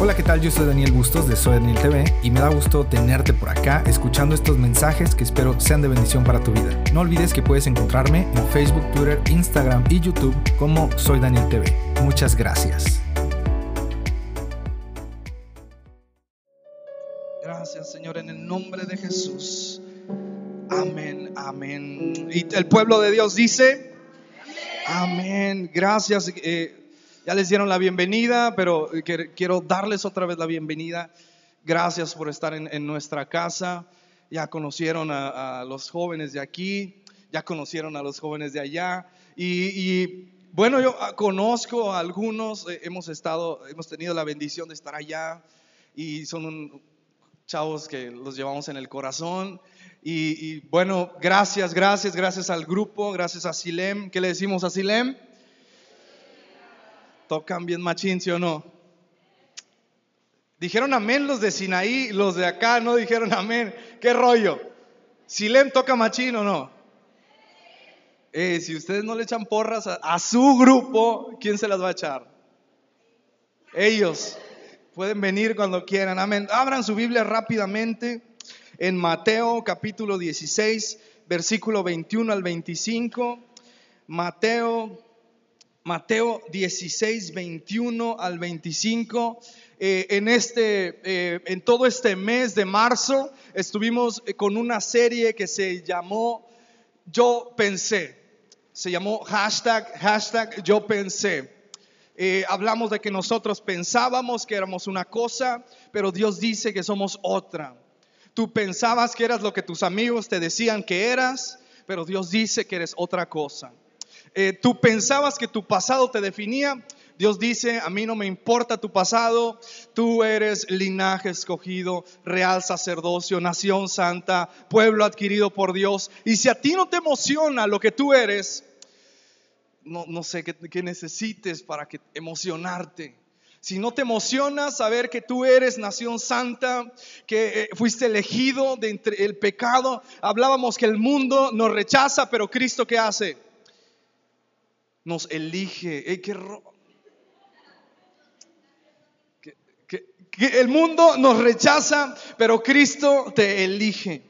Hola, ¿qué tal? Yo soy Daniel Bustos de Soy Daniel TV y me da gusto tenerte por acá escuchando estos mensajes que espero sean de bendición para tu vida. No olvides que puedes encontrarme en Facebook, Twitter, Instagram y YouTube como Soy Daniel TV. Muchas gracias. Gracias, Señor, en el nombre de Jesús. Amén, amén. Y el pueblo de Dios dice, amén. Gracias. Eh, ya les dieron la bienvenida, pero quiero darles otra vez la bienvenida. Gracias por estar en, nuestra casa. Ya conocieron a, los jóvenes de aquí, ya conocieron a los jóvenes de allá. Y, bueno, yo conozco a algunos, eh, hemos estado, hemos tenido la bendición de estar allá y son chavos que los llevamos en el corazón. Y, y, bueno, gracias, gracias, gracias al grupo, gracias a Silem. ¿Qué le decimos a Silem? Tocan bien machín, ¿sí o no? Dijeron amén los de Sinaí, los de acá no dijeron amén. ¿Qué rollo? ¿Silem toca machín o no? Eh, si ustedes no le echan porras a, su grupo, ¿quién se las va a echar? Ellos pueden venir cuando quieran. Amén. Abran su Biblia rápidamente en Mateo capítulo 16, versículo 21 al 25. Mateo Mateo 16, 21 al 25. Eh, en, este, eh, en todo este mes de marzo estuvimos eh, con una serie que se llamó Yo pensé. Se llamó hashtag, hashtag Yo pensé. hablamos de que nosotros pensábamos que éramos una cosa, pero Dios dice que somos otra. Tú pensabas que eras lo que tus amigos te decían que eras, pero Dios dice que eres otra cosa. Eh, tú pensabas que tu pasado te definía. Dios dice, a mí no me importa tu pasado, tú eres linaje escogido, real sacerdocio, nación santa, pueblo adquirido por Dios. Y si a ti no te emociona lo que tú eres, no, sé qué, necesites para que emocionarte. Si no te emociona saber que tú eres nación santa, que eh, fuiste elegido de entre el pecado, hablábamos que el mundo nos rechaza, pero Cristo ¿qué hace? Nos elige. que, el mundo nos rechaza, pero Cristo te elige.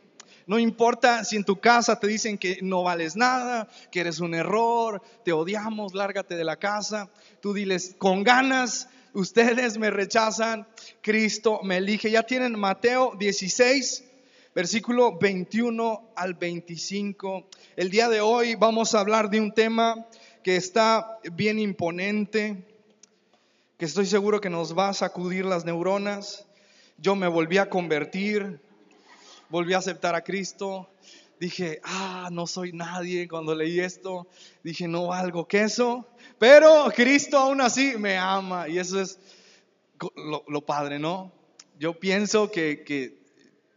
No importa si en tu casa te dicen que no vales nada, que eres un error, te odiamos, lárgate de la casa. Tú diles, con ganas, ustedes me rechazan, Cristo me elige. Ya tienen Mateo 16, versículo 21 al 25. El día de hoy vamos a hablar de un tema que está bien imponente, que estoy seguro que nos va a sacudir las neuronas. Yo me volví a convertir, volví a aceptar a Cristo. Dije, ah, no soy nadie. Cuando leí esto, dije, no valgo queso. Pero Cristo aún así me ama. Y eso es lo, padre, ¿no? Yo pienso que, que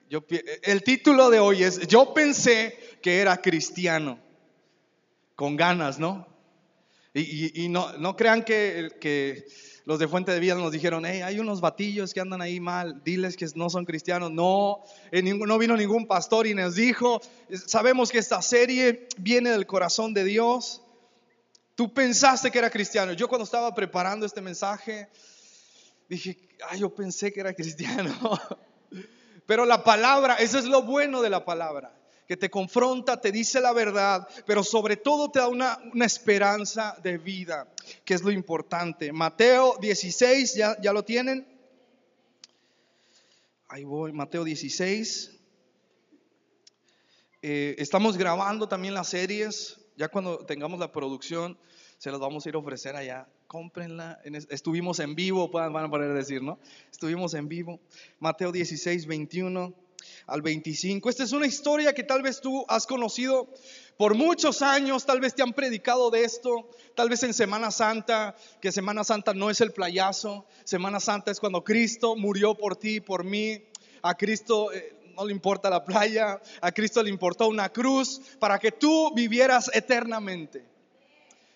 yo, el título de hoy es, yo pensé que era cristiano. Con ganas, ¿no? Y, no, no, crean que, que, los de Fuente de Vida nos dijeron, hey, hay unos batillos que andan ahí mal, diles que no son cristianos. No, no vino ningún pastor y nos dijo, sabemos que esta serie viene del corazón de Dios. Tú pensaste que era cristiano. Yo cuando estaba preparando este mensaje, dije, ay, yo pensé que era cristiano. Pero la palabra, eso es lo bueno de la palabra que te confronta, te dice la verdad, pero sobre todo te da una, esperanza de vida, que es lo importante. Mateo 16, ¿ya, ya lo tienen? Ahí voy, Mateo 16. Eh, estamos grabando también las series, ya cuando tengamos la producción, se las vamos a ir a ofrecer allá. Cómprenla. Estuvimos en vivo, van a poder decir, ¿no? Estuvimos en vivo. Mateo 16, 21 al 25. Esta es una historia que tal vez tú has conocido por muchos años, tal vez te han predicado de esto, tal vez en Semana Santa, que Semana Santa no es el playazo, Semana Santa es cuando Cristo murió por ti, por mí, a Cristo... Eh, no le importa la playa, a Cristo le importó una cruz para que tú vivieras eternamente.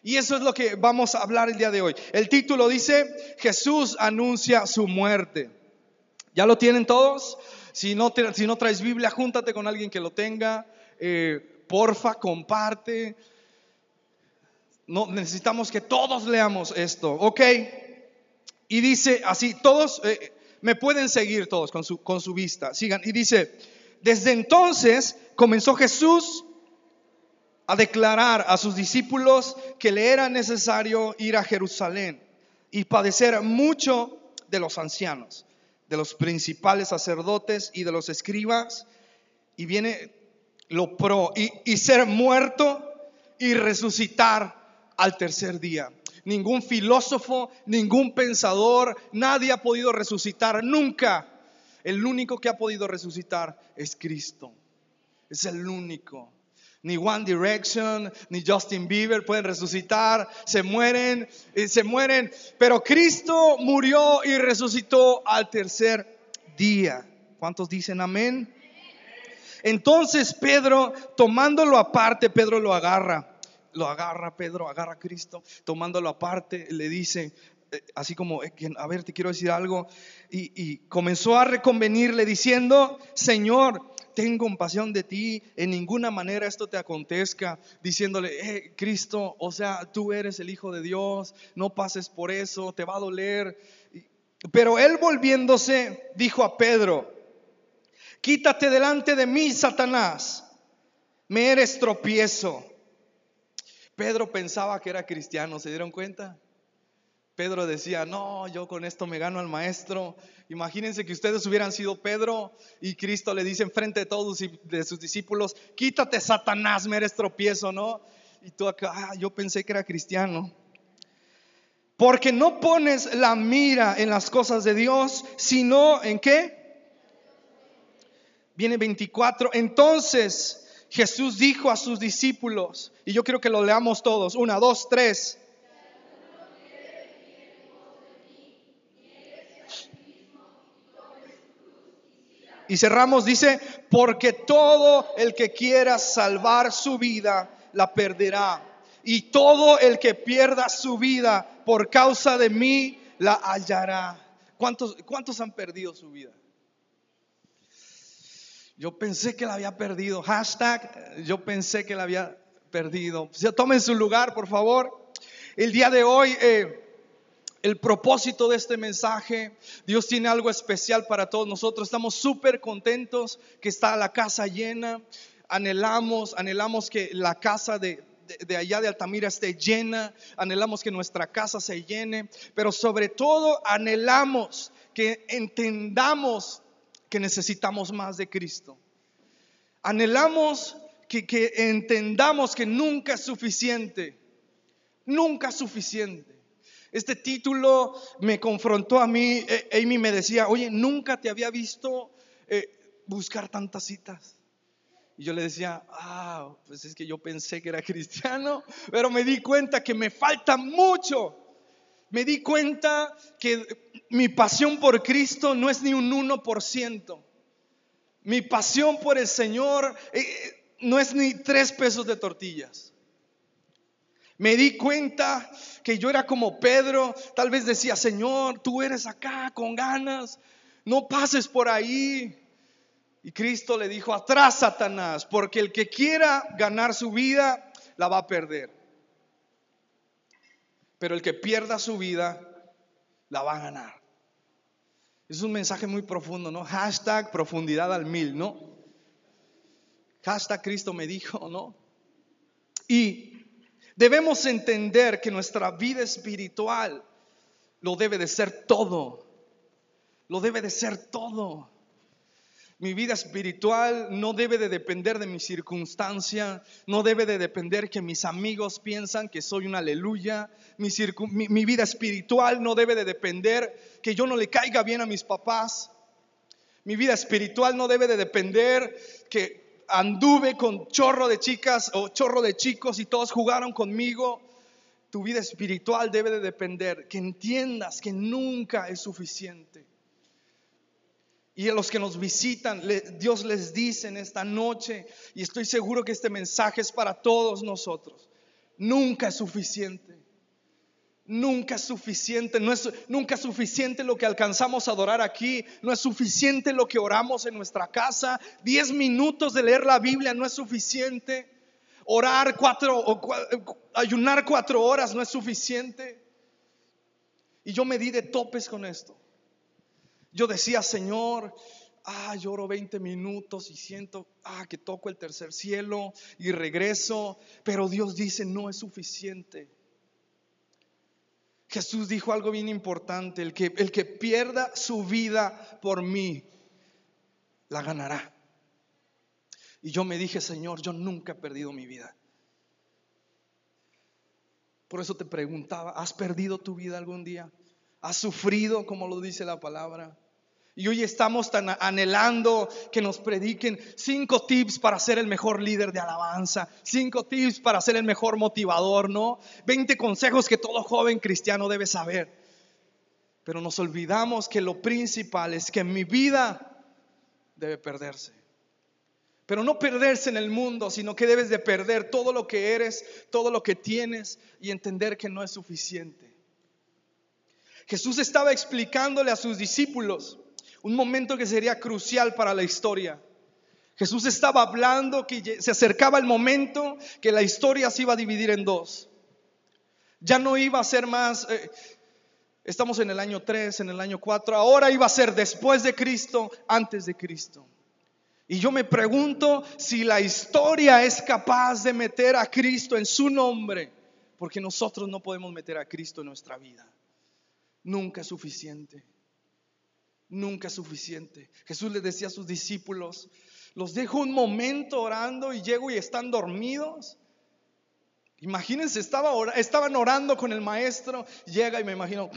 Y eso es lo que vamos a hablar el día de hoy. El título dice, Jesús anuncia su muerte. ¿Ya lo tienen todos? Si no, si no traes Biblia, júntate con alguien que lo tenga. Eh, porfa, comparte. No, necesitamos que todos leamos esto. Ok. Y dice así, todos eh, me pueden seguir todos con su, con su vista, sigan. Y dice, desde entonces comenzó Jesús a declarar a sus discípulos que le era necesario ir a Jerusalén y padecer mucho de los ancianos, de los principales sacerdotes y de los escribas. Y viene lo pro, y, y ser muerto y resucitar al tercer día. Ningún filósofo, ningún pensador, nadie ha podido resucitar nunca. El único que ha podido resucitar es Cristo. Es el único. Ni One Direction, ni Justin Bieber pueden resucitar. Se mueren, se mueren. Pero Cristo murió y resucitó al tercer día. ¿Cuántos dicen amén? Entonces Pedro, tomándolo aparte, Pedro lo agarra. Lo agarra Pedro, agarra a Cristo, tomándolo aparte, le dice, eh, así como, eh, a ver, te quiero decir algo. Y, y comenzó a reconvenirle diciendo, Señor, tengo compasión de ti, en ninguna manera esto te acontezca, diciéndole, eh, Cristo, o sea, tú eres el Hijo de Dios, no pases por eso, te va a doler. Pero él volviéndose, dijo a Pedro, quítate delante de mí, Satanás, me eres tropiezo. Pedro pensaba que era cristiano, ¿se dieron cuenta? Pedro decía, no, yo con esto me gano al maestro. Imagínense que ustedes hubieran sido Pedro y Cristo le dice enfrente de todos de sus discípulos, quítate Satanás, me eres tropiezo, ¿no? Y tú acá, ah, yo pensé que era cristiano. Porque no pones la mira en las cosas de Dios, sino en qué? Viene 24. Entonces Jesús dijo a sus discípulos, y yo quiero que lo leamos todos, una, dos, tres. Y cerramos, dice, porque todo el que quiera salvar su vida, la perderá. Y todo el que pierda su vida por causa de mí, la hallará. ¿Cuántos, cuántos han perdido su vida? Yo pensé que la había perdido. Hashtag, yo pensé que la había perdido. Tomen su lugar, por favor. El día de hoy... Eh, el propósito de este mensaje. Dios tiene algo especial para todos nosotros. Estamos súper contentos que está la casa llena. Anhelamos, anhelamos que la casa de, de, allá de Altamira esté llena. Anhelamos que nuestra casa se llene. Pero sobre todo anhelamos que entendamos que necesitamos más de Cristo. Anhelamos que, que entendamos que nunca es suficiente. Nunca es suficiente. Este título me confrontó a mí. Eh, Amy me decía, oye, nunca te había visto eh, buscar tantas citas. Y yo le decía, ah, pues es que yo pensé que era cristiano, pero me di cuenta que me falta mucho. Me di cuenta que mi pasión por Cristo no es ni un 1%. Mi pasión por el Señor eh, no es ni tres pesos de tortillas. Me di cuenta que yo era como Pedro, tal vez decía, Señor, tú eres acá con ganas, no pases por ahí. Y Cristo le dijo, atrás Satanás, porque el que quiera ganar su vida, la va a perder. Pero el que pierda su vida, la va a ganar. Es un mensaje muy profundo, ¿no? Hashtag profundidad al mil, ¿no? Hashtag Cristo me dijo, ¿no? Y Debemos entender que nuestra vida espiritual lo debe de ser todo. Lo debe de ser todo. Mi vida espiritual no debe de depender de mi circunstancia, no debe de depender que mis amigos piensan que soy una aleluya. Mi, mi, vida espiritual no debe de depender que yo no le caiga bien a mis papás. Mi vida espiritual no debe de depender que anduve con chorro de chicas o chorro de chicos y todos jugaron conmigo. Tu vida espiritual debe de depender, que entiendas que nunca es suficiente. Y a los que nos visitan, Dios les dice en esta noche, y estoy seguro que este mensaje es para todos nosotros, nunca es suficiente. Nunca es suficiente, no es nunca es suficiente lo que alcanzamos a adorar aquí, no es suficiente lo que oramos en nuestra casa, diez minutos de leer la Biblia no es suficiente, orar cuatro o ayunar cuatro horas no es suficiente. Y yo me di de topes con esto. Yo decía, Señor, ah, lloro 20 minutos y siento, ah, que toco el tercer cielo y regreso, pero Dios dice, no es suficiente. Jesús dijo algo bien importante, el que, el que pierda su vida por mí, la ganará. Y yo me dije, Señor, yo nunca he perdido mi vida. Por eso te preguntaba, ¿has perdido tu vida algún día? ¿Has sufrido como lo dice la palabra? Y hoy estamos tan anhelando que nos prediquen cinco tips para ser el mejor líder de alabanza, cinco tips para ser el mejor motivador, ¿no? Veinte consejos que todo joven cristiano debe saber. Pero nos olvidamos que lo principal es que mi vida debe perderse. Pero no perderse en el mundo, sino que debes de perder todo lo que eres, todo lo que tienes y entender que no es suficiente. Jesús estaba explicándole a sus discípulos un momento que sería crucial para la historia. Jesús estaba hablando que se acercaba el momento que la historia se iba a dividir en dos. Ya no iba a ser más, eh, estamos en el año 3, en el año 4, ahora iba a ser después de Cristo, antes de Cristo. Y yo me pregunto si la historia es capaz de meter a Cristo en su nombre, porque nosotros no podemos meter a Cristo en nuestra vida. Nunca es suficiente. Nunca es suficiente. Jesús le decía a sus discípulos, los dejo un momento orando y llego y están dormidos. Imagínense, estaba estaban orando con el maestro, llega y me imagino,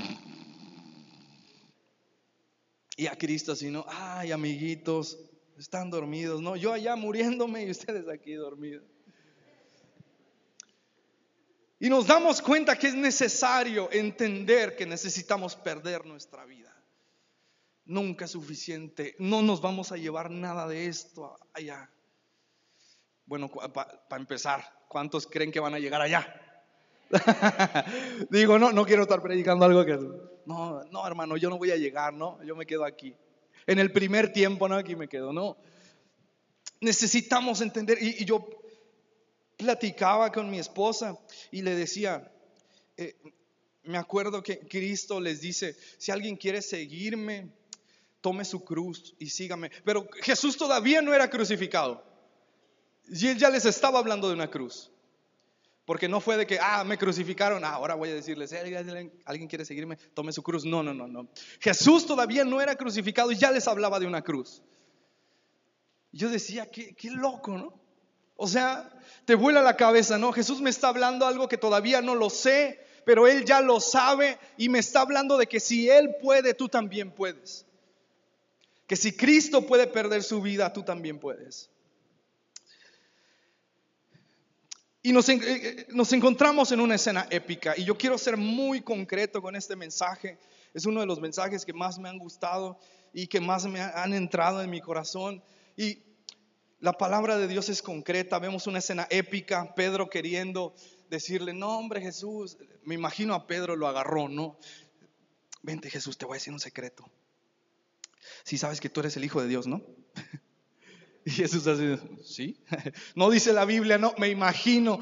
y a Cristo así, ¿no? Ay, amiguitos, están dormidos, ¿no? Yo allá muriéndome y ustedes aquí dormidos. Y nos damos cuenta que es necesario entender que necesitamos perder nuestra vida. Nunca es suficiente. No nos vamos a llevar nada de esto allá. Bueno, para empezar, ¿cuántos creen que van a llegar allá? Digo, no, no quiero estar predicando algo que... No, no, hermano, yo no voy a llegar, ¿no? Yo me quedo aquí en el primer tiempo, ¿no? Aquí me quedo, no. Necesitamos entender, y, yo platicaba con mi esposa y le decía, eh, me acuerdo que Cristo les dice, si alguien quiere seguirme, tome su cruz y sígame. Pero Jesús todavía no era crucificado. Y él ya les estaba hablando de una cruz. Porque no fue de que, ah, me crucificaron, ah, ahora voy a decirles, alguien quiere seguirme, tome su cruz. No, no, no, no. Jesús todavía no era crucificado y ya les hablaba de una cruz. Yo decía, qué, qué loco, ¿no? O sea, te vuela la cabeza, ¿no? Jesús me está hablando algo que todavía no lo sé, pero Él ya lo sabe y me está hablando de que si Él puede, tú también puedes. Que si Cristo puede perder su vida, tú también puedes. Y nos, eh, eh, nos, encontramos en una escena épica y yo quiero ser muy concreto con este mensaje. Es uno de los mensajes que más me han gustado y que más me han entrado en mi corazón. Y la palabra de Dios es concreta. Vemos una escena épica, Pedro queriendo decirle, no hombre Jesús, me imagino a Pedro lo agarró, ¿no? Vente Jesús, te voy a decir un secreto. Si sabes que tú eres el Hijo de Dios, ¿no? Y Jesús así, ¿sí? No dice la Biblia, no, me imagino.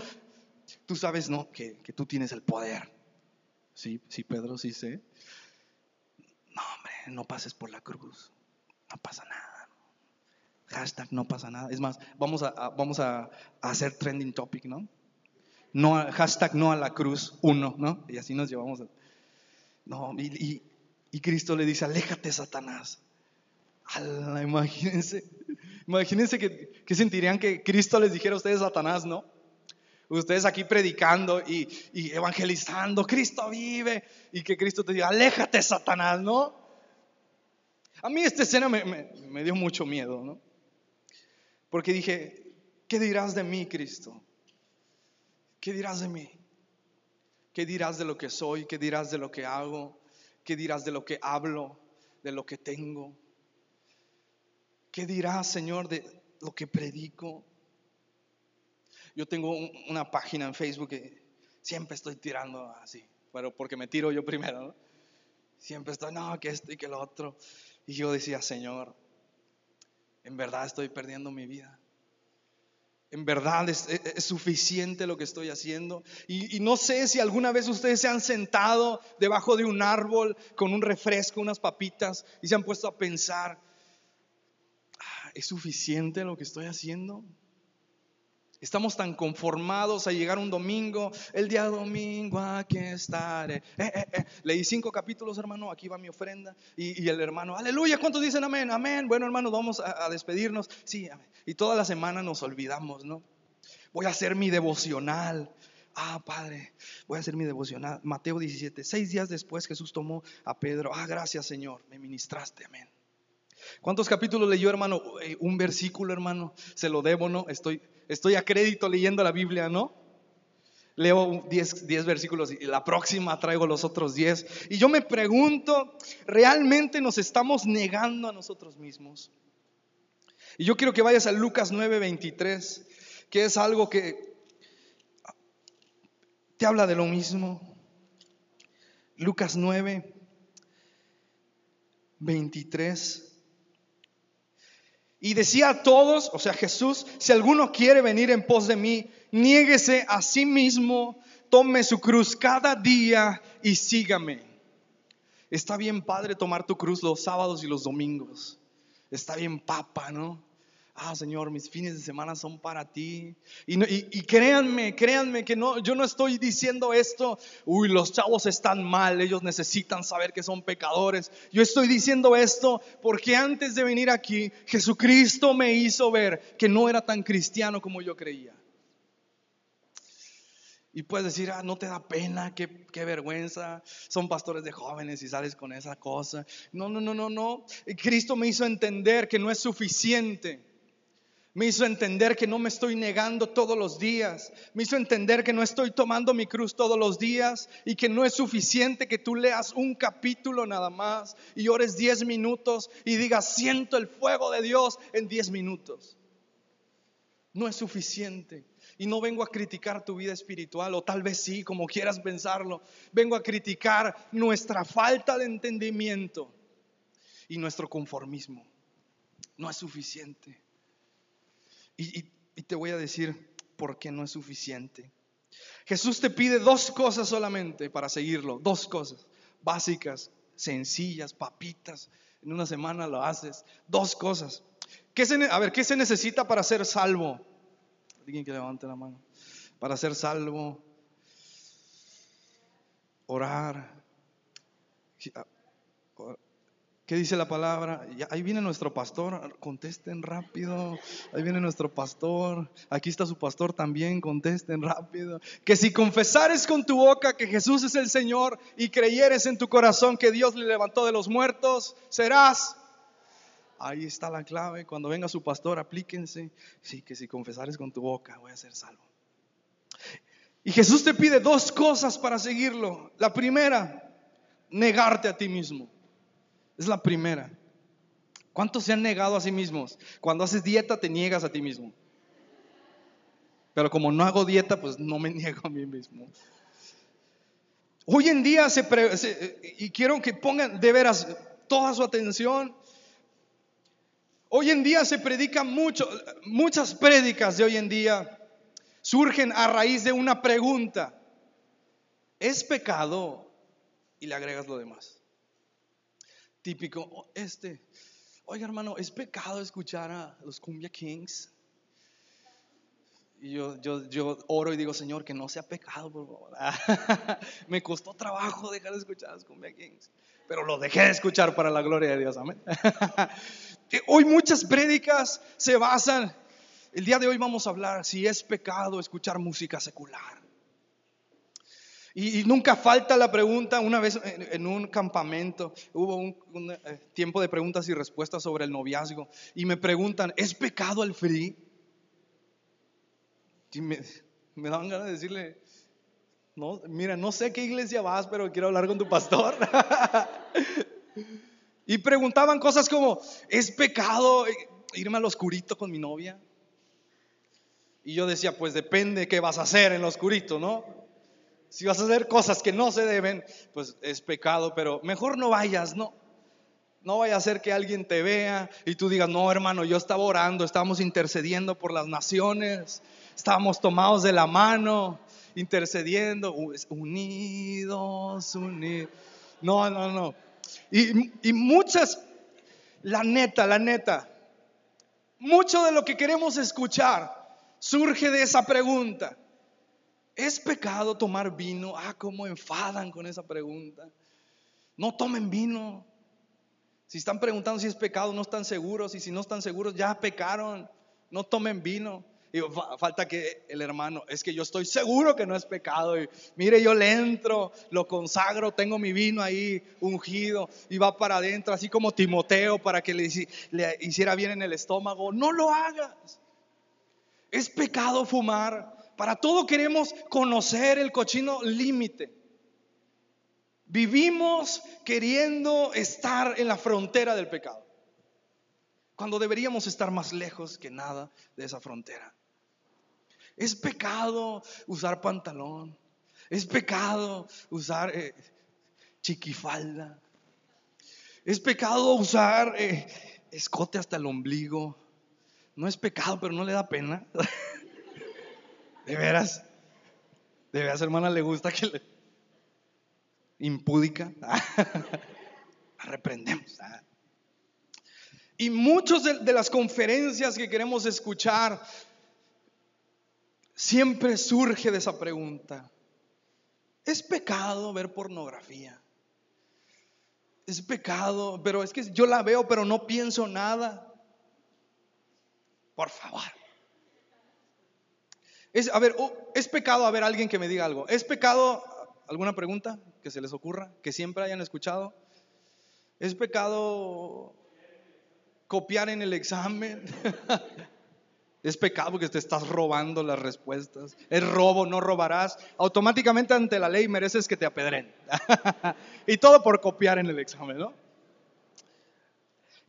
Tú sabes, ¿no? Que, tú tienes el poder. Sí, sí, Pedro, sí sé. No, hombre, no pases por la cruz. No pasa nada. Hashtag no pasa nada. Es más, vamos a, vamos hacer trending topic, ¿no? no hashtag no a la cruz, uno, ¿no? Y así nos llevamos. no, y, y, Cristo le dice, aléjate, Satanás. Imagínense. Imagínense que, sentirían que Cristo les dijera a ustedes Satanás, ¿no? Ustedes aquí predicando y, evangelizando, Cristo vive, y que Cristo te diga, aléjate Satanás, ¿no? A mí esta escena me, me dio mucho miedo, ¿no? Porque dije, ¿qué dirás de mí, Cristo? ¿Qué dirás de mí? ¿Qué dirás de lo que soy? ¿Qué dirás de lo que hago? ¿Qué dirás de lo que hablo? ¿De lo que tengo? ¿Qué dirás, Señor, de lo que predico? Yo tengo una página en Facebook que siempre estoy tirando así, pero porque me tiro yo primero, Siempre estoy, no, que esto y que lo otro. Y yo decía, Señor, en verdad estoy perdiendo mi vida. en verdad es, suficiente lo que estoy haciendo. Y, no sé si alguna vez ustedes se han sentado debajo de un árbol con un refresco, unas papitas, y se han puesto a pensar, ¿es suficiente lo que estoy haciendo? Estamos tan conformados a llegar un domingo, el día domingo aquí estaré. Eh, eh, eh. Leí cinco capítulos, hermano, aquí va mi ofrenda. Y, el hermano, aleluya, ¿cuántos dicen amén? Amén. Bueno, hermano, vamos a, despedirnos. Sí, amén. Y toda la semana nos olvidamos, ¿no? Voy a hacer mi devocional. Ah, Padre, voy a hacer mi devocional. Mateo 17. Seis días después Jesús tomó a Pedro. Ah, gracias Señor, me ministraste, amén. ¿Cuántos capítulos leyó, hermano? Un versículo, hermano. Se lo debo, ¿no? Estoy estoy a crédito leyendo la Biblia, ¿no? Leo 10, versículos y la próxima traigo los otros 10. Y yo me pregunto, ¿realmente nos estamos negando a nosotros mismos? Y yo quiero que vayas a Lucas 9:23, que es algo que te habla de lo mismo. Lucas 9, 23. Y decía a todos, o sea, Jesús, si alguno quiere venir en pos de mí, niéguese a sí mismo, tome su cruz cada día y sígame. Está bien, Padre, tomar tu cruz los sábados y los domingos. Está bien, Papa, ¿no? Ah, Señor, mis fines de semana son para ti. Y, créanme, créanme que no, yo no estoy diciendo esto, uy, los chavos están mal, ellos necesitan saber que son pecadores. Yo estoy diciendo esto porque antes de venir aquí, Jesucristo me hizo ver que no era tan cristiano como yo creía. Y puedes decir, ah, no te da pena, qué, qué, vergüenza, son pastores de jóvenes y sales con esa cosa. No, no, no, no, no. Cristo me hizo entender que no es suficiente me hizo entender que no me estoy negando todos los días. Me hizo entender que no estoy tomando mi cruz todos los días y que no es suficiente que tú leas un capítulo nada más y ores 10 minutos y digas, siento el fuego de Dios en 10 minutos. No es suficiente. Y no vengo a criticar tu vida espiritual, o tal vez sí, como quieras pensarlo. Vengo a criticar nuestra falta de entendimiento y nuestro conformismo. No es suficiente. Y, te voy a decir por qué no es suficiente. Jesús te pide dos cosas solamente para seguirlo, dos cosas básicas, sencillas, papitas. En una semana lo haces, dos cosas. ¿Qué se, a ver, ¿qué se necesita para ser salvo? Alguien que levante la mano. Para ser salvo, orar, ¿Qué dice la palabra? ahí viene nuestro pastor, contesten rápido. Ahí viene nuestro pastor. Aquí está su pastor también, contesten rápido. Que si confesares con tu boca que Jesús es el Señor y creyeres en tu corazón que Dios le levantó de los muertos, serás. Ahí está la clave. Cuando venga su pastor, aplíquense. Sí, que si confesares con tu boca, voy a ser salvo. Y Jesús te pide dos cosas para seguirlo. La primera, negarte a ti mismo. Es la primera. ¿Cuántos se han negado a sí mismos? Cuando haces dieta te niegas a ti mismo. Pero como no hago dieta, pues no me niego a mí mismo. Hoy en día se, y quiero que pongan de veras toda su atención. Hoy en día se predica mucho, muchas prédicas de hoy en día surgen a raíz de una pregunta. ¿Es pecado? Y le agregas lo demás típico, oh, este, oiga hermano, ¿es pecado escuchar a los Cumbia Kings? Y yo, yo, oro y digo, Señor, que no sea pecado, por favor. Me costó trabajo dejar de escuchar a los Cumbia Kings, pero lo dejé de escuchar para la gloria de Dios, amén. hoy muchas prédicas se basan, el día de hoy vamos a hablar si es pecado escuchar música secular. Y, nunca falta la pregunta, una vez en, un campamento hubo un, eh, tiempo de preguntas y respuestas sobre el noviazgo y me preguntan, ¿es pecado el free? Y me, daban ganas de decirle, no, mira, no sé qué iglesia vas, pero quiero hablar con tu pastor. y preguntaban cosas como, ¿es pecado irme al oscurito con mi novia? Y yo decía, pues depende qué vas a hacer en lo oscurito, ¿no? Si vas a hacer cosas que no se deben, pues es pecado, pero mejor no vayas, no. No vaya a ser que alguien te vea y tú digas, no hermano, yo estaba orando, estábamos intercediendo por las naciones, estábamos tomados de la mano, intercediendo, unidos, unidos. No, no, no. Y, y muchas, la neta, la neta, mucho de lo que queremos escuchar surge de esa pregunta. ¿Es pecado tomar vino? Ah, cómo enfadan con esa pregunta. No tomen vino. Si están preguntando si es pecado, no están seguros. Y si no están seguros, ya pecaron. No tomen vino. Y falta que el hermano, es que yo estoy seguro que no es pecado. Y mire, yo le entro, lo consagro, tengo mi vino ahí ungido y va para adentro, así como Timoteo, para que le, le hiciera bien en el estómago. No lo hagas. Es pecado fumar. Para todo queremos conocer el cochino límite. Vivimos queriendo estar en la frontera del pecado, cuando deberíamos estar más lejos que nada de esa frontera. Es pecado usar pantalón, es pecado usar eh, chiquifalda, es pecado usar eh, escote hasta el ombligo. No es pecado, pero no le da pena. De veras. De veras, hermana, le gusta que le. Impúdica. Reprendemos. Y muchas de, de las conferencias que queremos escuchar, siempre surge de esa pregunta. ¿Es pecado ver pornografía? Es pecado, pero es que yo la veo, pero no pienso nada. Por favor. Es, a ver, es pecado a ver alguien que me diga algo. ¿Es pecado alguna pregunta que se les ocurra, que siempre hayan escuchado? ¿Es pecado copiar en el examen? Es pecado porque te estás robando las respuestas. Es robo, no robarás. Automáticamente ante la ley mereces que te apedren. y todo por copiar en el examen, ¿no?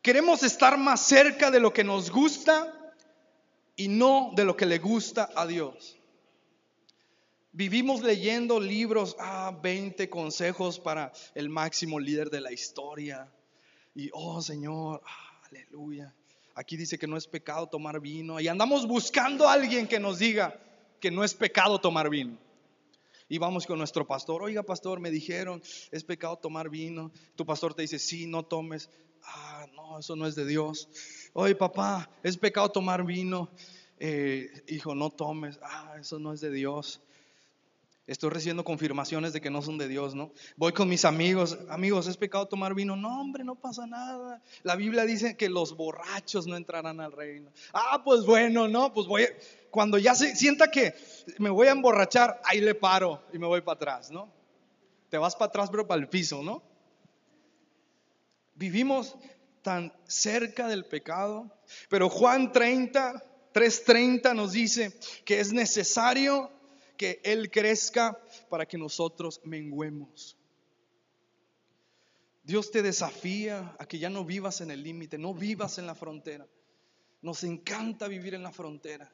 Queremos estar más cerca de lo que nos gusta y no de lo que le gusta a Dios. Vivimos leyendo libros, ah, 20 consejos para el máximo líder de la historia. Y, oh Señor, aleluya. Aquí dice que no es pecado tomar vino. Y andamos buscando a alguien que nos diga que no es pecado tomar vino. Y vamos con nuestro pastor, oiga pastor, me dijeron, es pecado tomar vino. Tu pastor te dice, sí, no tomes. Ah, no, eso no es de Dios. Oye, papá, es pecado tomar vino. Eh, hijo, no tomes. Ah, eso no es de Dios. Estoy recibiendo confirmaciones de que no son de Dios, ¿no? Voy con mis amigos, amigos, ¿es pecado tomar vino? No, hombre, no pasa nada. La Biblia dice que los borrachos no entrarán al reino. Ah, pues bueno, no, pues voy, cuando ya se, sienta que me voy a emborrachar, ahí le paro y me voy para atrás, ¿no? Te vas para atrás, pero para el piso, ¿no? Vivimos tan cerca del pecado. Pero Juan 30, 3:30 nos dice que es necesario que Él crezca para que nosotros menguemos. Dios te desafía a que ya no vivas en el límite, no vivas en la frontera. Nos encanta vivir en la frontera.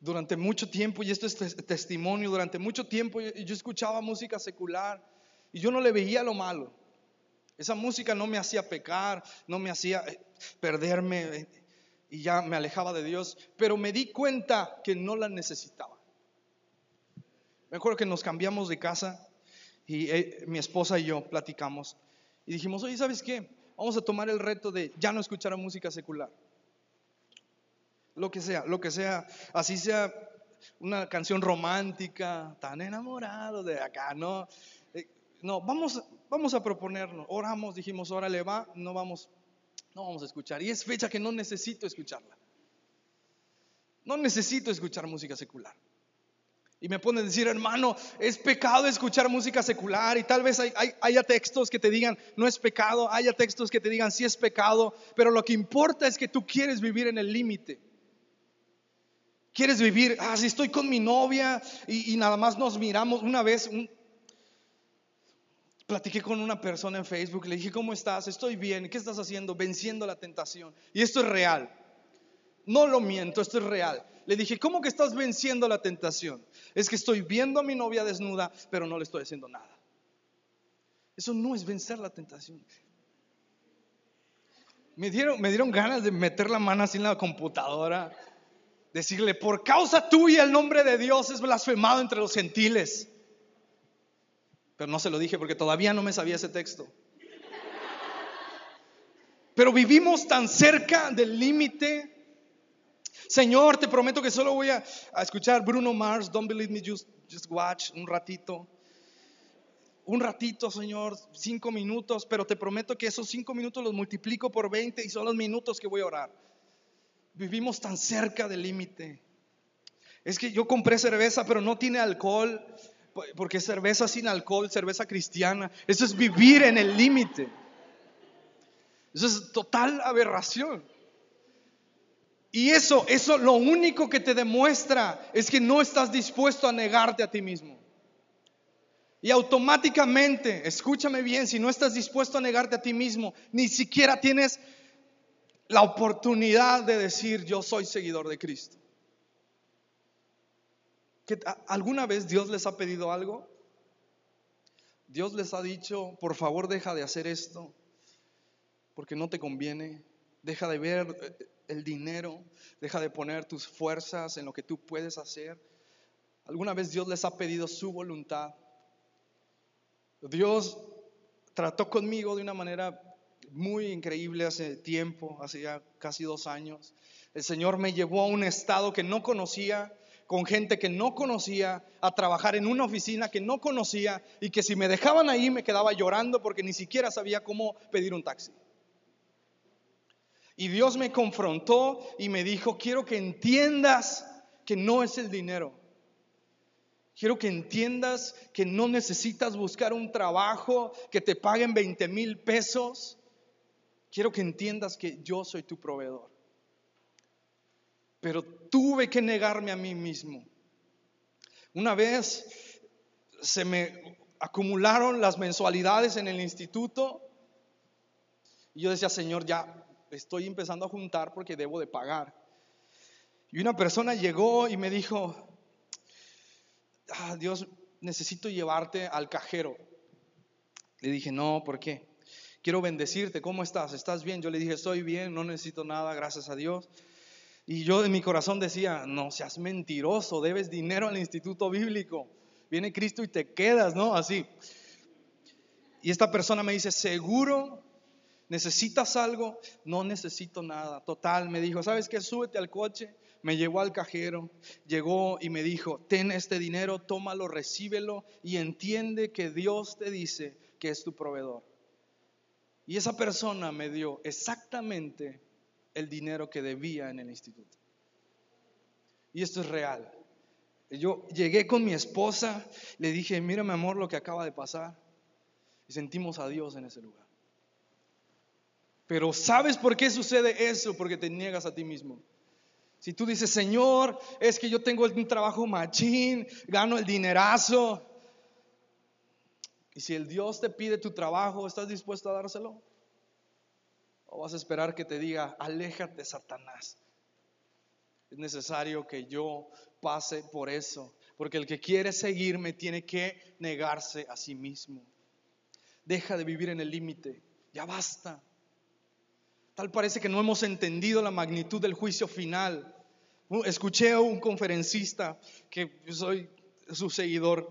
Durante mucho tiempo, y esto es testimonio, durante mucho tiempo yo escuchaba música secular y yo no le veía lo malo. Esa música no me hacía pecar, no me hacía eh, perderme eh, y ya me alejaba de Dios, pero me di cuenta que no la necesitaba. Me acuerdo que nos cambiamos de casa y eh, mi esposa y yo platicamos y dijimos, oye, ¿sabes qué? Vamos a tomar el reto de ya no escuchar música secular. Lo que sea, lo que sea, así sea una canción romántica, tan enamorado de acá, ¿no? No, vamos, vamos a proponernos. Oramos, dijimos, órale, va, no vamos, no vamos a escuchar. Y es fecha que no necesito escucharla. No necesito escuchar música secular. Y me pone a decir, hermano, es pecado escuchar música secular. Y tal vez hay, haya textos que te digan, no es pecado. Haya textos que te digan, sí es pecado. Pero lo que importa es que tú quieres vivir en el límite. Quieres vivir, ah, si estoy con mi novia y, y nada más nos miramos una vez, un, Platiqué con una persona en Facebook, le dije, ¿cómo estás? Estoy bien, ¿qué estás haciendo? Venciendo la tentación. Y esto es real. No lo miento, esto es real. Le dije, ¿cómo que estás venciendo la tentación? Es que estoy viendo a mi novia desnuda, pero no le estoy haciendo nada. Eso no es vencer la tentación. Me dieron, me dieron ganas de meter la mano así en la computadora. Decirle, por causa tuya el nombre de Dios es blasfemado entre los gentiles. Pero no se lo dije porque todavía no me sabía ese texto. Pero vivimos tan cerca del límite. Señor, te prometo que solo voy a, escuchar Bruno Mars, Don't Believe Me, just, just Watch, un ratito. Un ratito, Señor, cinco minutos, pero te prometo que esos cinco minutos los multiplico por 20 y son los minutos que voy a orar. Vivimos tan cerca del límite. Es que yo compré cerveza, pero no tiene alcohol, porque cerveza sin alcohol, cerveza cristiana. Eso es vivir en el límite. Eso es total aberración. Y eso, eso lo único que te demuestra es que no estás dispuesto a negarte a ti mismo. Y automáticamente, escúchame bien, si no estás dispuesto a negarte a ti mismo, ni siquiera tienes la oportunidad de decir yo soy seguidor de Cristo. ¿Alguna vez Dios les ha pedido algo? Dios les ha dicho, por favor deja de hacer esto, porque no te conviene, deja de ver eh, el dinero, deja de poner tus fuerzas en lo que tú puedes hacer. ¿Alguna vez Dios les ha pedido su voluntad? Dios trató conmigo de una manera muy increíble hace tiempo, hace ya casi dos años. El Señor me llevó a un estado que no conocía, con gente que no conocía, a trabajar en una oficina que no conocía y que si me dejaban ahí me quedaba llorando porque ni siquiera sabía cómo pedir un taxi. Y Dios me confrontó y me dijo, quiero que entiendas que no es el dinero. Quiero que entiendas que no necesitas buscar un trabajo que te paguen 20 mil pesos. Quiero que entiendas que yo soy tu proveedor. Pero tuve que negarme a mí mismo. Una vez se me acumularon las mensualidades en el instituto y yo decía, Señor, ya estoy empezando a juntar porque debo de pagar. Y una persona llegó y me dijo, ah, Dios, necesito llevarte al cajero. Le dije, no, ¿por qué? Quiero bendecirte, ¿cómo estás? ¿Estás bien? Yo le dije, estoy bien, no necesito nada, gracias a Dios. Y yo en mi corazón decía, no seas mentiroso, debes dinero al instituto bíblico. Viene Cristo y te quedas, ¿no? Así. Y esta persona me dice, ¿seguro? ¿Necesitas algo? No necesito nada. Total, me dijo, ¿sabes qué? Súbete al coche me llevó al cajero, llegó y me dijo, ten este dinero, tómalo, recíbelo y entiende que Dios te dice que es tu proveedor. Y esa persona me dio exactamente el dinero que debía en el instituto. Y esto es real. Yo llegué con mi esposa, le dije, mira mi amor lo que acaba de pasar. Y sentimos a Dios en ese lugar. Pero ¿sabes por qué sucede eso? Porque te niegas a ti mismo. Si tú dices, Señor, es que yo tengo un trabajo machín, gano el dinerazo. Y si el Dios te pide tu trabajo, ¿estás dispuesto a dárselo? ¿O vas a esperar que te diga, aléjate, Satanás? Es necesario que yo pase por eso, porque el que quiere seguirme tiene que negarse a sí mismo. Deja de vivir en el límite, ya basta. Tal parece que no hemos entendido la magnitud del juicio final. Escuché a un conferencista que soy su seguidor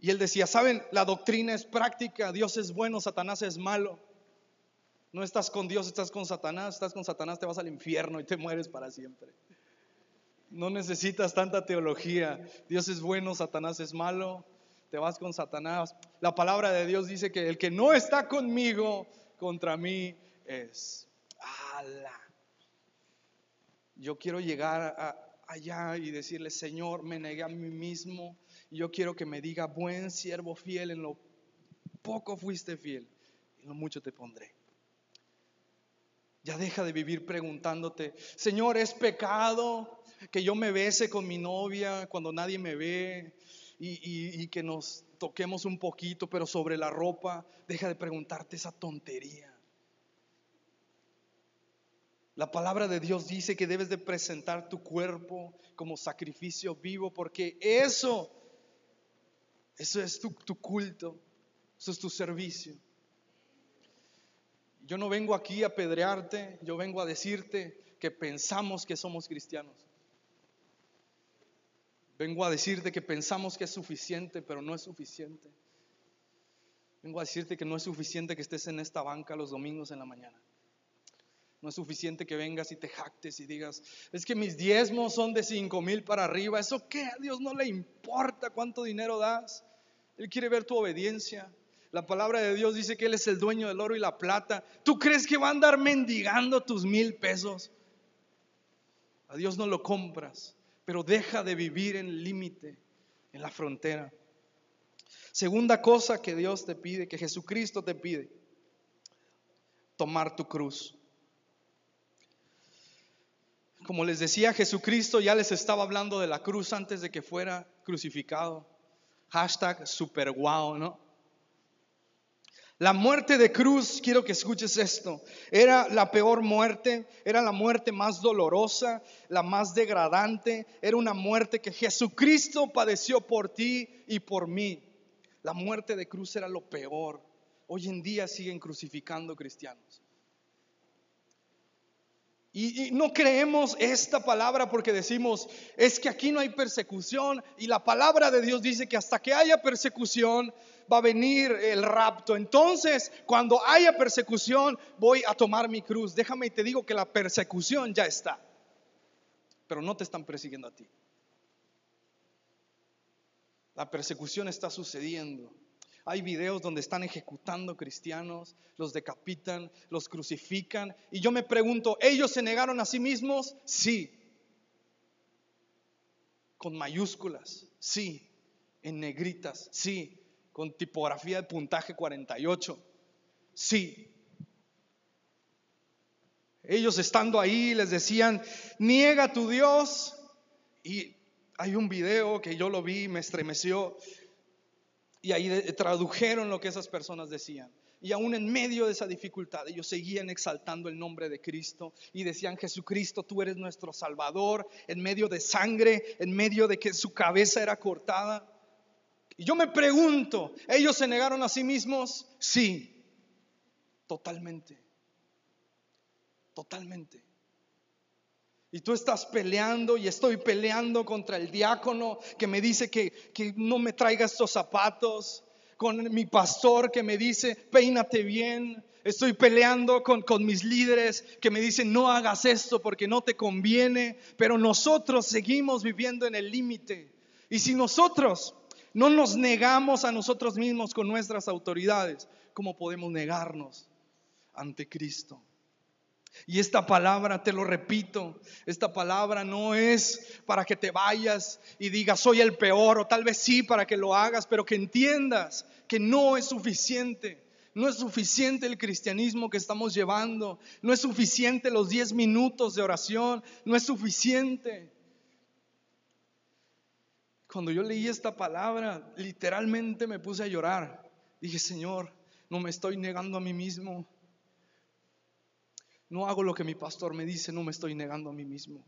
y él decía, ¿saben? La doctrina es práctica, Dios es bueno, Satanás es malo. No estás con Dios, estás con Satanás, estás con Satanás, te vas al infierno y te mueres para siempre. No necesitas tanta teología. Dios es bueno, Satanás es malo, te vas con Satanás. La palabra de Dios dice que el que no está conmigo, contra mí es. ¡Ala! Yo quiero llegar allá y decirle, Señor, me negué a mí mismo y yo quiero que me diga, buen siervo fiel, en lo poco fuiste fiel, en lo mucho te pondré. Ya deja de vivir preguntándote, Señor, ¿es pecado que yo me bese con mi novia cuando nadie me ve y, que nos toquemos un poquito, pero sobre la ropa? Deja de preguntarte esa tontería. La palabra de Dios dice que debes de presentar tu cuerpo como sacrificio vivo porque eso, eso es tu, culto, eso es tu servicio. Yo no vengo aquí a pedrearte, yo vengo a decirte que pensamos que somos cristianos. Vengo a decirte que pensamos que es suficiente, pero no es suficiente. Vengo a decirte que no es suficiente que estés en esta banca los domingos en la mañana. No es suficiente que vengas y te jactes y digas, es que mis diezmos son de cinco mil para arriba. ¿Eso qué? A Dios no le importa cuánto dinero das. Él quiere ver tu obediencia. La palabra de Dios dice que Él es el dueño del oro y la plata. ¿Tú crees que va a andar mendigando tus mil pesos? A Dios no lo compras, pero deja de vivir en el límite, en la frontera. Segunda cosa que Dios te pide, que Jesucristo te pide, tomar tu cruz. Como les decía, Jesucristo ya les estaba hablando de la cruz antes de que fuera crucificado. Hashtag super ¿no? La muerte de cruz, quiero que escuches esto, era la peor muerte, era la muerte más dolorosa, la más degradante, era una muerte que Jesucristo padeció por ti y por mí. La muerte de cruz era lo peor. Hoy en día siguen crucificando cristianos. Y, no creemos esta palabra porque decimos, es que aquí no hay persecución y la palabra de Dios dice que hasta que haya persecución, va a venir el rapto. Entonces, cuando haya persecución, voy a tomar mi cruz. Déjame y te digo que la persecución ya está, pero no te están persiguiendo a ti. La persecución está sucediendo. Hay videos donde están ejecutando cristianos, los decapitan, los crucifican. Y yo me pregunto, ¿ellos se negaron a sí mismos? Sí. Con mayúsculas, sí. En negritas, sí con tipografía de puntaje 48. Sí. Ellos estando ahí les decían, niega tu Dios. Y hay un video que yo lo vi, me estremeció. Y ahí tradujeron lo que esas personas decían. Y aún en medio de esa dificultad, ellos seguían exaltando el nombre de Cristo y decían, Jesucristo, tú eres nuestro Salvador, en medio de sangre, en medio de que su cabeza era cortada. Y yo me pregunto, ¿ellos se negaron a sí mismos? Sí, totalmente. Totalmente. Y tú estás peleando y estoy peleando contra el diácono que me dice que, que no me traiga estos zapatos, con mi pastor que me dice, peínate bien. Estoy peleando con, con, mis líderes que me dicen, no hagas esto porque no te conviene, pero nosotros seguimos viviendo en el límite. Y si nosotros no nos negamos a nosotros mismos con nuestras autoridades, ¿cómo podemos negarnos ante Cristo? Y esta palabra, te lo repito, esta palabra no es para que te vayas y digas soy el peor, o tal vez sí para que lo hagas, pero que entiendas que no es suficiente. No es suficiente el cristianismo que estamos llevando, no es suficiente los 10 minutos de oración, no es suficiente. Cuando yo leí esta palabra, literalmente me puse a llorar. Dije, Señor, no me estoy negando a mí mismo. No hago lo que mi pastor me dice, no me estoy negando a mí mismo.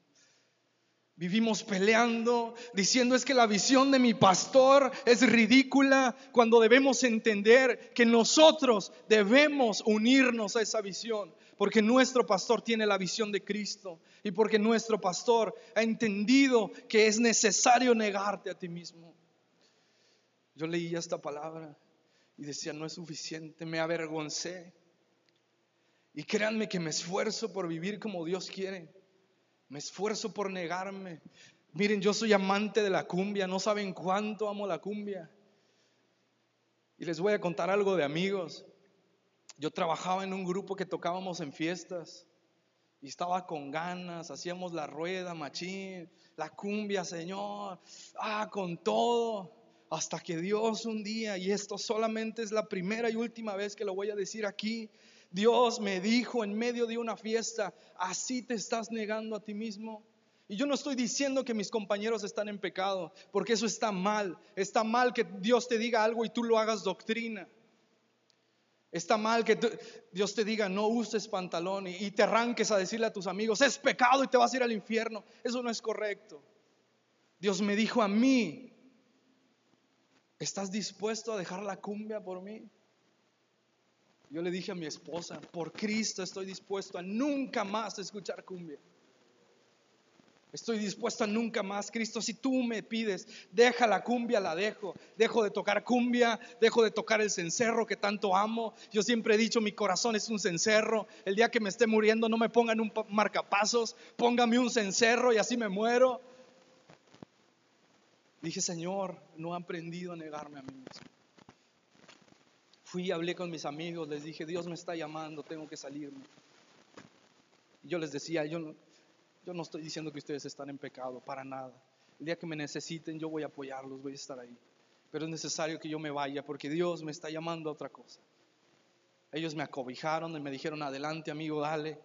Vivimos peleando, diciendo es que la visión de mi pastor es ridícula, cuando debemos entender que nosotros debemos unirnos a esa visión, porque nuestro pastor tiene la visión de Cristo y porque nuestro pastor ha entendido que es necesario negarte a ti mismo. Yo leía esta palabra y decía, no es suficiente, me avergoncé. Y créanme que me esfuerzo por vivir como Dios quiere. Me esfuerzo por negarme. Miren, yo soy amante de la cumbia, no saben cuánto amo la cumbia. Y les voy a contar algo de amigos. Yo trabajaba en un grupo que tocábamos en fiestas y estaba con ganas, hacíamos la rueda, machín, la cumbia, Señor, ah, con todo, hasta que Dios un día, y esto solamente es la primera y última vez que lo voy a decir aquí, Dios me dijo en medio de una fiesta, así te estás negando a ti mismo. Y yo no estoy diciendo que mis compañeros están en pecado, porque eso está mal. Está mal que Dios te diga algo y tú lo hagas doctrina. Está mal que Dios te diga no uses pantalón y, te arranques a decirle a tus amigos, es pecado y te vas a ir al infierno. Eso no es correcto. Dios me dijo a mí, ¿estás dispuesto a dejar la cumbia por mí? Yo le dije a mi esposa, por Cristo estoy dispuesto a nunca más escuchar cumbia. Estoy dispuesto a nunca más, Cristo, si tú me pides, deja la cumbia, la dejo. Dejo de tocar cumbia, dejo de tocar el cencerro que tanto amo. Yo siempre he dicho, mi corazón es un cencerro. El día que me esté muriendo, no me pongan un marcapasos, póngame un cencerro y así me muero. Dije, Señor, no he aprendido a negarme a mí mismo. Fui hablé con mis amigos, les dije, Dios me está llamando, tengo que salirme. Yo les decía, yo no, yo no estoy diciendo que ustedes están en pecado, para nada. El día que me necesiten, yo voy a apoyarlos, voy a estar ahí. Pero es necesario que yo me vaya porque Dios me está llamando a otra cosa. Ellos me acobijaron y me dijeron, adelante amigo, dale.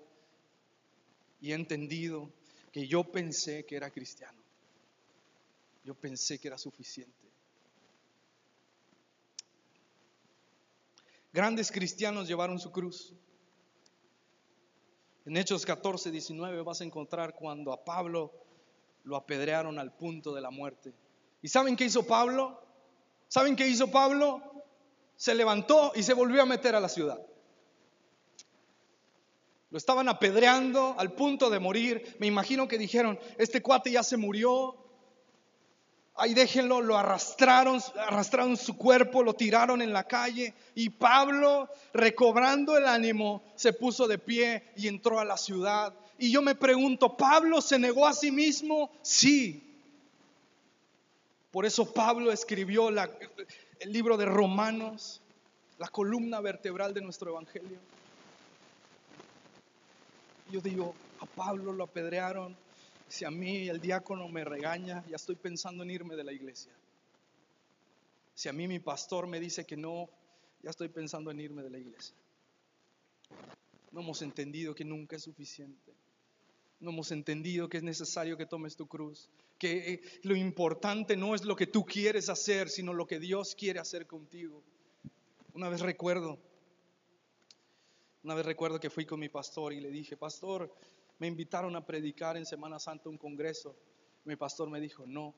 Y he entendido que yo pensé que era cristiano. Yo pensé que era suficiente. Grandes cristianos llevaron su cruz. En Hechos 14, 19 vas a encontrar cuando a Pablo lo apedrearon al punto de la muerte. ¿Y saben qué hizo Pablo? ¿Saben qué hizo Pablo? Se levantó y se volvió a meter a la ciudad. Lo estaban apedreando al punto de morir. Me imagino que dijeron, este cuate ya se murió, Ahí déjenlo, lo arrastraron, arrastraron su cuerpo, lo tiraron en la calle y Pablo, recobrando el ánimo, se puso de pie y entró a la ciudad. Y yo me pregunto, ¿Pablo se negó a sí mismo? Sí. Por eso Pablo escribió el libro de Romanos, la columna vertebral de nuestro evangelio. Yo digo, a Pablo lo apedrearon, si a mí el diácono me regaña, ya estoy pensando en irme de la iglesia. Si a mí mi pastor me dice que no, ya estoy pensando en irme de la iglesia. No hemos entendido que nunca es suficiente. No hemos entendido que es necesario que tomes tu cruz. Que eh, lo importante no es lo que tú quieres hacer, sino lo que Dios quiere hacer contigo. Una vez recuerdo, una vez recuerdo que fui con mi pastor y le dije, pastor, me invitaron a predicar en Semana Santa un congreso. Mi pastor me dijo, no,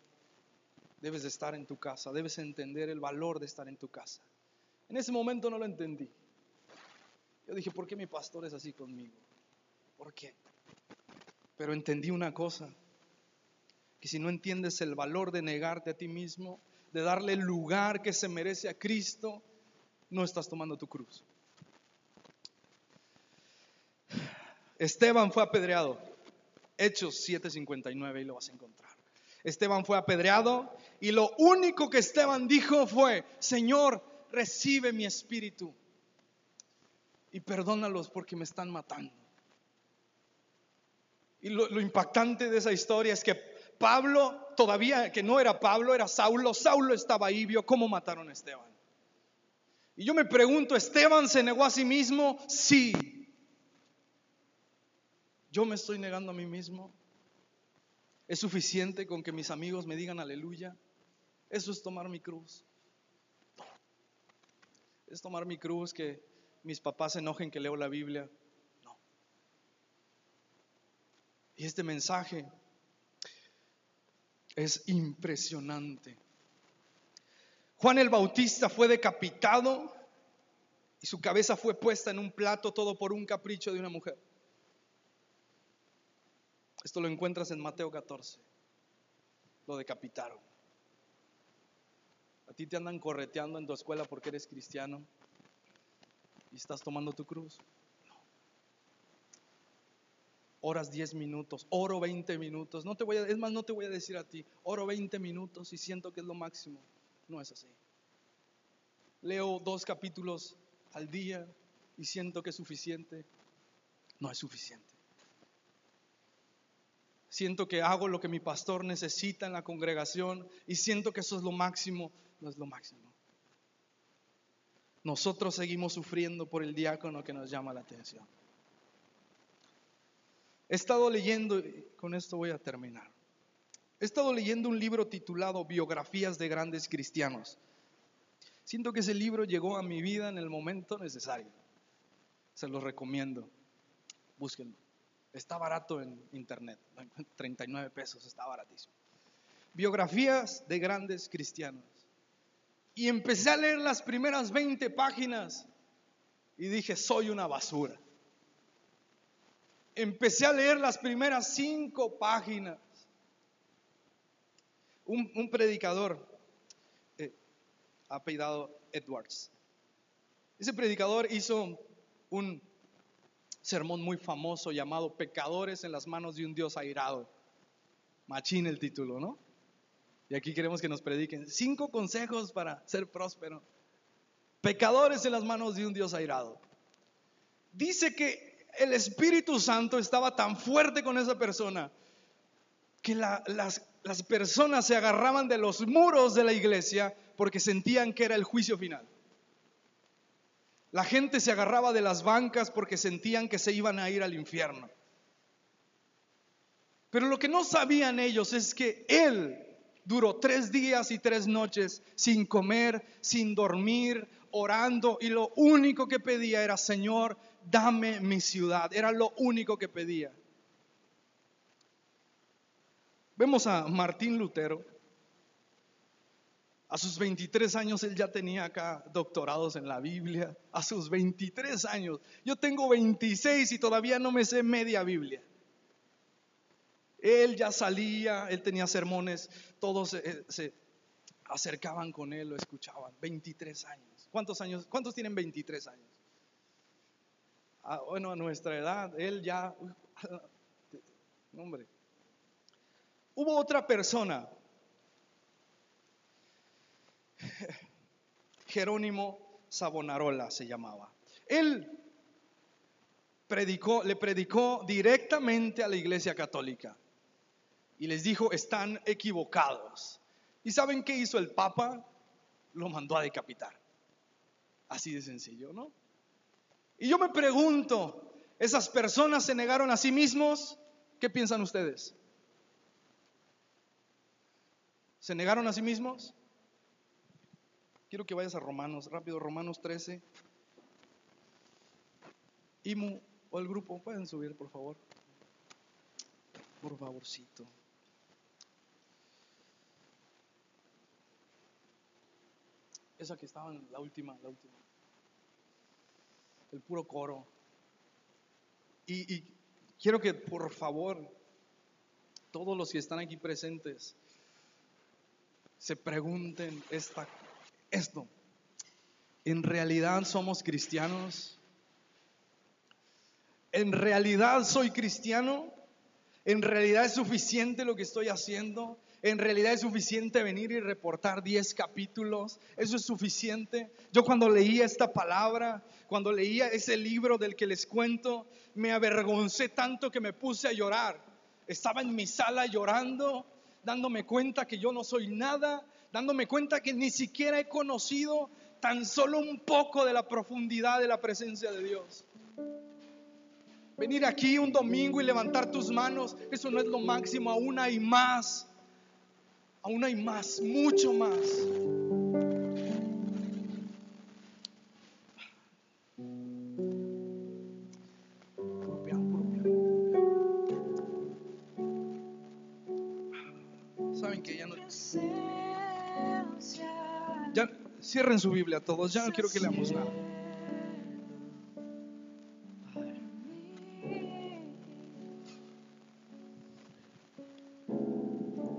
debes de estar en tu casa, debes entender el valor de estar en tu casa. En ese momento no lo entendí. Yo dije, ¿por qué mi pastor es así conmigo? ¿Por qué? Pero entendí una cosa, que si no entiendes el valor de negarte a ti mismo, de darle el lugar que se merece a Cristo, no estás tomando tu cruz. Esteban fue apedreado. Hechos 7:59 y lo vas a encontrar. Esteban fue apedreado y lo único que Esteban dijo fue, Señor, recibe mi espíritu y perdónalos porque me están matando. Y lo, impactante de esa historia es que Pablo, todavía que no era Pablo, era Saulo, Saulo estaba ahí, vio cómo mataron a Esteban. Y yo me pregunto, ¿Esteban se negó a sí mismo? Sí. Yo me estoy negando a mí mismo. ¿Es suficiente con que mis amigos me digan aleluya? Eso es tomar mi cruz. Es tomar mi cruz que mis papás se enojen que leo la Biblia. No. Y este mensaje es impresionante. Juan el Bautista fue decapitado y su cabeza fue puesta en un plato todo por un capricho de una mujer. Esto lo encuentras en Mateo 14. Lo decapitaron. A ti te andan correteando en tu escuela porque eres cristiano y estás tomando tu cruz. No. Oras 10 minutos, oro 20 minutos. No te voy a, es más, no te voy a decir a ti, oro 20 minutos y siento que es lo máximo. No es así. Leo dos capítulos al día y siento que es suficiente. No es suficiente siento que hago lo que mi pastor necesita en la congregación y siento que eso es lo máximo, no es lo máximo. Nosotros seguimos sufriendo por el diácono que nos llama la atención. He estado leyendo, y con esto voy a terminar. He estado leyendo un libro titulado Biografías de grandes cristianos. Siento que ese libro llegó a mi vida en el momento necesario. Se los recomiendo. Búsquenlo. Está barato en internet, 39 pesos, está baratísimo. Biografías de grandes cristianos. Y empecé a leer las primeras 20 páginas y dije, soy una basura. Empecé a leer las primeras cinco páginas. Un, predicador, eh, apellidado Edwards. Ese predicador hizo un sermón muy famoso llamado Pecadores en las manos de un Dios airado. Machín el título, ¿no? Y aquí queremos que nos prediquen cinco consejos para ser próspero. Pecadores en las manos de un Dios airado. Dice que el Espíritu Santo estaba tan fuerte con esa persona que las, las personas se agarraban de los muros de la iglesia porque sentían que era el juicio final. La gente se agarraba de las bancas porque sentían que se iban a ir al infierno. Pero lo que no sabían ellos es que Él duró tres días y tres noches sin comer, sin dormir, orando y lo único que pedía era, Señor, dame mi ciudad. Era lo único que pedía. Vemos a Martín Lutero. A sus 23 años él ya tenía acá doctorados en la Biblia. A sus 23 años. Yo tengo 26 y todavía no me sé media Biblia. Él ya salía, él tenía sermones, todos se, acercaban con él, lo escuchaban. 23 años. ¿Cuántos años? ¿Cuántos tienen 23 años? Ah, bueno, a nuestra edad, él ya, hombre. Hubo otra persona, Jerónimo Sabonarola se llamaba. Él predicó, le predicó directamente a la iglesia católica y les dijo, están equivocados. ¿Y saben qué hizo el Papa? Lo mandó a decapitar. Así de sencillo, ¿no? Y yo me pregunto, ¿esas personas se negaron a sí mismos? ¿Qué piensan ustedes? ¿Se negaron a sí mismos? Quiero que vayas a Romanos, rápido, Romanos 13. Imu o el grupo, pueden subir, por favor. Por favorcito. Esa que estaba en la última, la última. El puro coro. Y, quiero que por favor, todos los que están aquí presentes, se pregunten esta, esto. ¿En realidad somos cristianos? ¿En realidad soy cristiano? ¿En realidad es suficiente lo que estoy haciendo? En realidad es suficiente venir y reportar 10 capítulos. Eso es suficiente. Yo cuando leía esta palabra, cuando leía ese libro del que les cuento, me avergoncé tanto que me puse a llorar. Estaba en mi sala llorando, dándome cuenta que yo no soy nada, dándome cuenta que ni siquiera he conocido tan solo un poco de la profundidad de la presencia de Dios. Venir aquí un domingo y levantar tus manos, eso no es lo máximo, aún hay más. Aún hay más, mucho más. Cierren su Biblia todos, ya no quiero que leamos nada.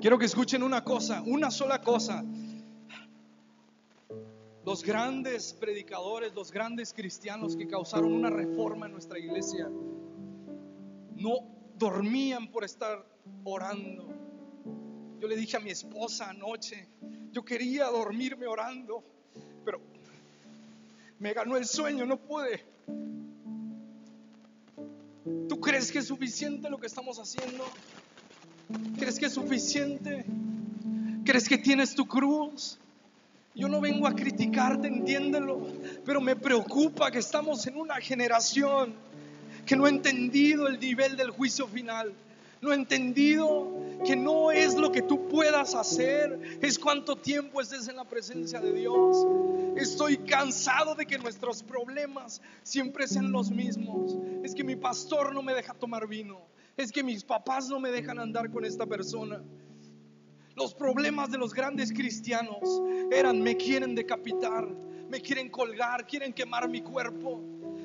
Quiero que escuchen una cosa, una sola cosa. Los grandes predicadores, los grandes cristianos que causaron una reforma en nuestra iglesia, no dormían por estar orando. Yo le dije a mi esposa anoche, yo quería dormirme orando, me ganó el sueño, no pude. ¿Tú crees que es suficiente lo que estamos haciendo? ¿Crees que es suficiente? ¿Crees que tienes tu cruz? Yo no vengo a criticarte, entiéndelo, pero me preocupa que estamos en una generación que no ha entendido el nivel del juicio final, no ha entendido que no es lo que tú puedas hacer, es cuánto tiempo estés en la presencia de Dios. Estoy cansado de que nuestros problemas siempre sean los mismos. Es que mi pastor no me deja tomar vino es que mis papás no me dejan andar con esta persona. Los problemas de los grandes cristianos eran, me quieren decapitar, me quieren colgar, quieren quemar mi cuerpo.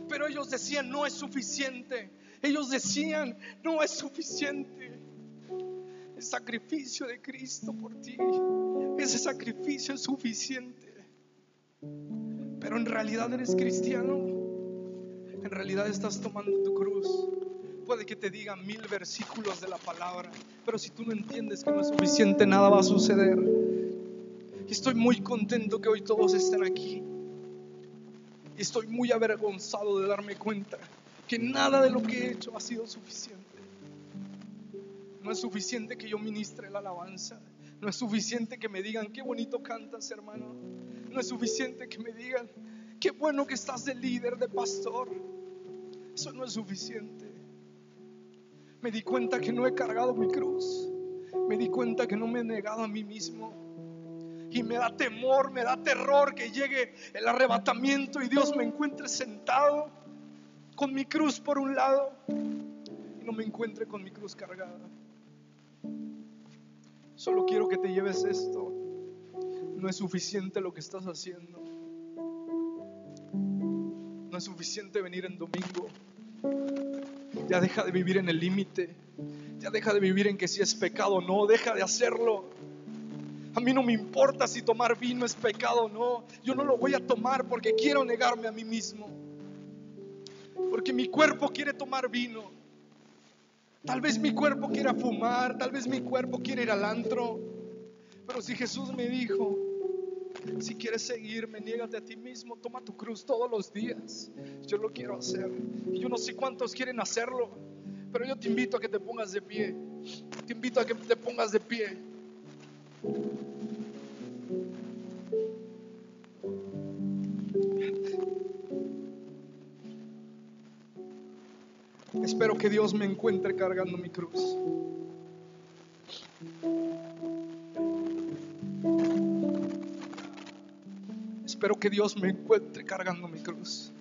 Pero ellos decían, no es suficiente. Ellos decían, no es suficiente. El sacrificio de Cristo por ti, ese sacrificio es suficiente. Pero en realidad eres cristiano. En realidad estás tomando tu cruz. Puede que te digan mil versículos de la palabra, pero si tú no entiendes que no es suficiente, nada va a suceder. Y estoy muy contento que hoy todos estén aquí. Y estoy muy avergonzado de darme cuenta que nada de lo que he hecho ha sido suficiente. No es suficiente que yo ministre la alabanza. No es suficiente que me digan, qué bonito cantas, hermano. No es suficiente que me digan, qué bueno que estás de líder, de pastor. Eso no es suficiente. Me di cuenta que no he cargado mi cruz. Me di cuenta que no me he negado a mí mismo. Y me da temor, me da terror que llegue el arrebatamiento y Dios me encuentre sentado con mi cruz por un lado y no me encuentre con mi cruz cargada. Solo quiero que te lleves esto. No es suficiente lo que estás haciendo. No es suficiente venir en domingo. Ya deja de vivir en el límite. Ya deja de vivir en que si es pecado o no. Deja de hacerlo. A mí no me importa si tomar vino es pecado o no. Yo no lo voy a tomar porque quiero negarme a mí mismo. Porque mi cuerpo quiere tomar vino. Tal vez mi cuerpo quiera fumar, tal vez mi cuerpo quiere ir al antro. Pero si Jesús me dijo, si quieres seguirme, niégate a ti mismo, toma tu cruz todos los días. Yo lo quiero hacer. Yo no sé cuántos quieren hacerlo, pero yo te invito a que te pongas de pie. Te invito a que te pongas de pie. Espero que Dios me encuentre cargando mi cruz. Espero que Dios me encuentre cargando mi cruz.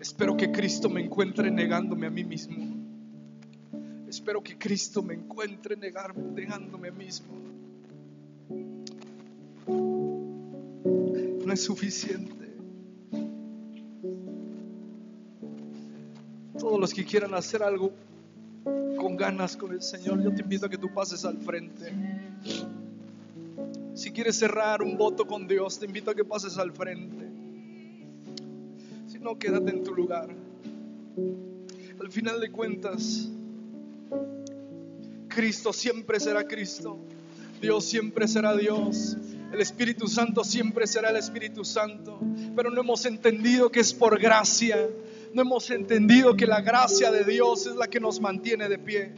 Espero que Cristo me encuentre negándome a mí mismo. Espero que Cristo me encuentre negándome a mí mismo. No es suficiente. Los que quieran hacer algo con ganas con el Señor, yo te invito a que tú pases al frente. Si quieres cerrar un voto con Dios, te invito a que pases al frente. Si no, quédate en tu lugar. Al final de cuentas, Cristo siempre será Cristo. Dios siempre será Dios. El Espíritu Santo siempre será el Espíritu Santo. Pero no hemos entendido que es por gracia. No hemos entendido que la gracia de Dios es la que nos mantiene de pie.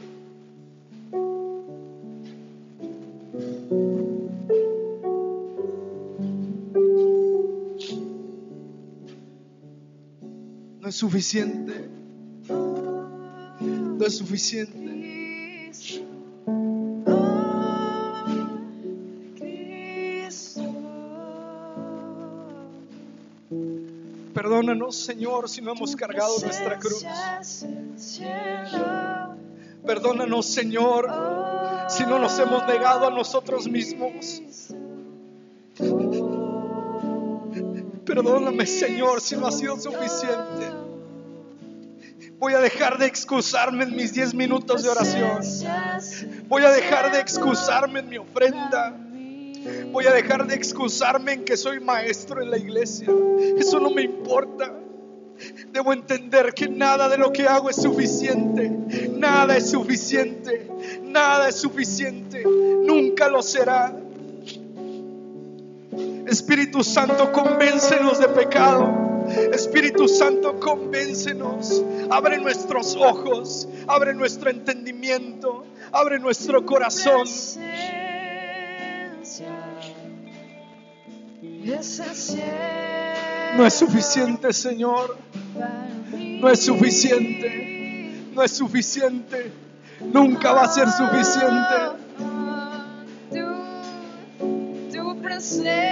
No es suficiente. No es suficiente. Perdónanos, Señor, si no hemos cargado nuestra cruz. Perdónanos, Señor, si no nos hemos negado a nosotros mismos. Perdóname, Señor, si no ha sido suficiente. Voy a dejar de excusarme en mis 10 minutos de oración. Voy a dejar de excusarme en mi ofrenda. Voy a dejar de excusarme en que soy maestro en la iglesia. Eso no me importa. Debo entender que nada de lo que hago es suficiente. Nada es suficiente. Nada es suficiente. Nunca lo será. Espíritu Santo, convéncenos de pecado. Espíritu Santo, convéncenos. Abre nuestros ojos. Abre nuestro entendimiento. Abre nuestro corazón. No es suficiente, Señor. No es suficiente. No es suficiente. Nunca va a ser suficiente. Tu presencia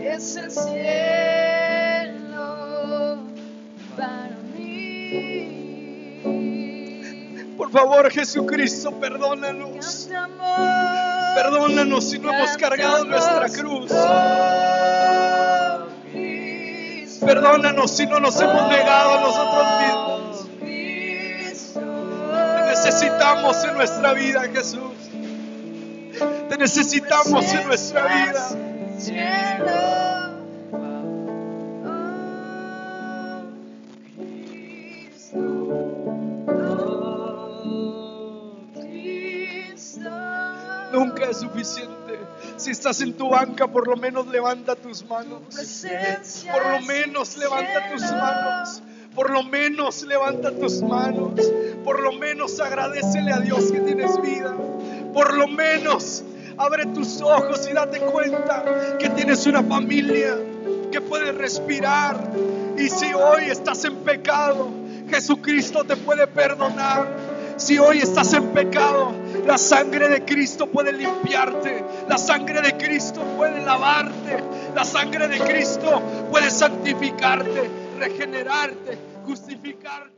es el cielo favor, Jesucristo, perdónanos. Perdónanos si no hemos cargado nuestra cruz. Perdónanos si no nos hemos negado a nosotros mismos. Te necesitamos en nuestra vida, Jesús. Te necesitamos en nuestra vida. Nunca es suficiente. Si estás en tu banca, por lo menos levanta tus manos. Por lo menos levanta tus manos. Por lo menos levanta tus manos. Por lo menos agradecele a Dios que tienes vida. Por lo menos abre tus ojos y date cuenta que tienes una familia, que puedes respirar. Y si hoy estás en pecado, Jesucristo te puede perdonar. Si hoy estás en pecado, la sangre de Cristo puede limpiarte. La sangre de Cristo puede lavarte. La sangre de Cristo puede santificarte, regenerarte, justificarte.